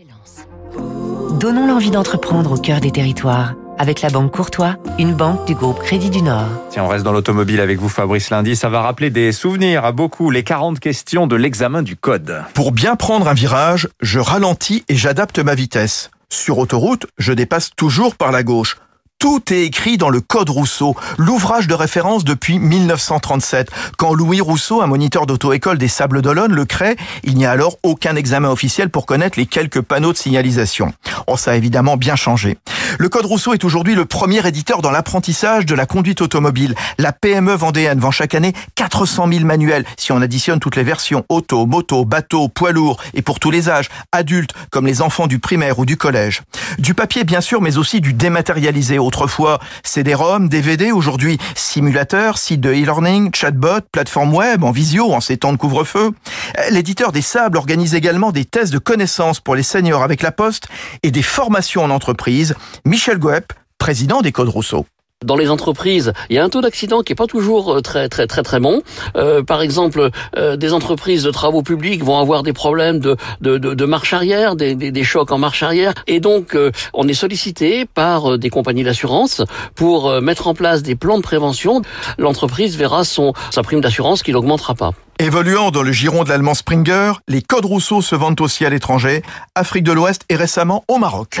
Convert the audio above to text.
d'excellence. Donnons l'envie d'entreprendre au cœur des territoires avec la Banque Courtois, une banque du groupe Crédit du Nord. Tiens, on reste dans l'automobile avec vous Fabrice Lundi, ça va rappeler des souvenirs à beaucoup, les 40 questions de l'examen du code. Pour bien prendre un virage, je ralentis et j'adapte ma vitesse. Sur autoroute, je dépasse toujours par la gauche. Tout est écrit dans le Code Rousseau, l'ouvrage de référence depuis 1937. Quand Louis Rousseau, un moniteur d'auto-école des Sables d'Olonne, le crée, il n'y a alors aucun examen officiel pour connaître les quelques panneaux de signalisation. Oh, ça a évidemment bien changé. Le Code Rousseau est aujourd'hui le premier éditeur dans l'apprentissage de la conduite automobile. La PME vendéenne vend chaque année 400 000 manuels, si on additionne toutes les versions auto, moto, bateau, poids lourd, et pour tous les âges, adultes comme les enfants du primaire ou du collège. Du papier bien sûr, mais aussi du dématérialisé Autrefois, CD-ROM, DVD, aujourd'hui simulateur, site de e-learning, chatbot, plateforme web, en visio, en ces temps de couvre-feu. L'éditeur des Sables organise également des tests de connaissances pour les seniors avec la Poste et des formations en entreprise. Michel Goep, président des Codes Rousseau. Dans les entreprises, il y a un taux d'accident qui est pas toujours euh, très très très très bon. Euh, par exemple, euh, des entreprises de travaux publics vont avoir des problèmes de de, de, de marche arrière, des, des, des, chocs en marche arrière, et donc euh, on est sollicité par des compagnies d'assurance pour mettre en place des plans de prévention. L'entreprise verra son sa prime d'assurance qui n'augmentera pas. Évoluant dans le giron de l'allemand Springer, les codes Rousseau se vendent aussi à l'étranger, Afrique de l'Ouest et récemment au Maroc.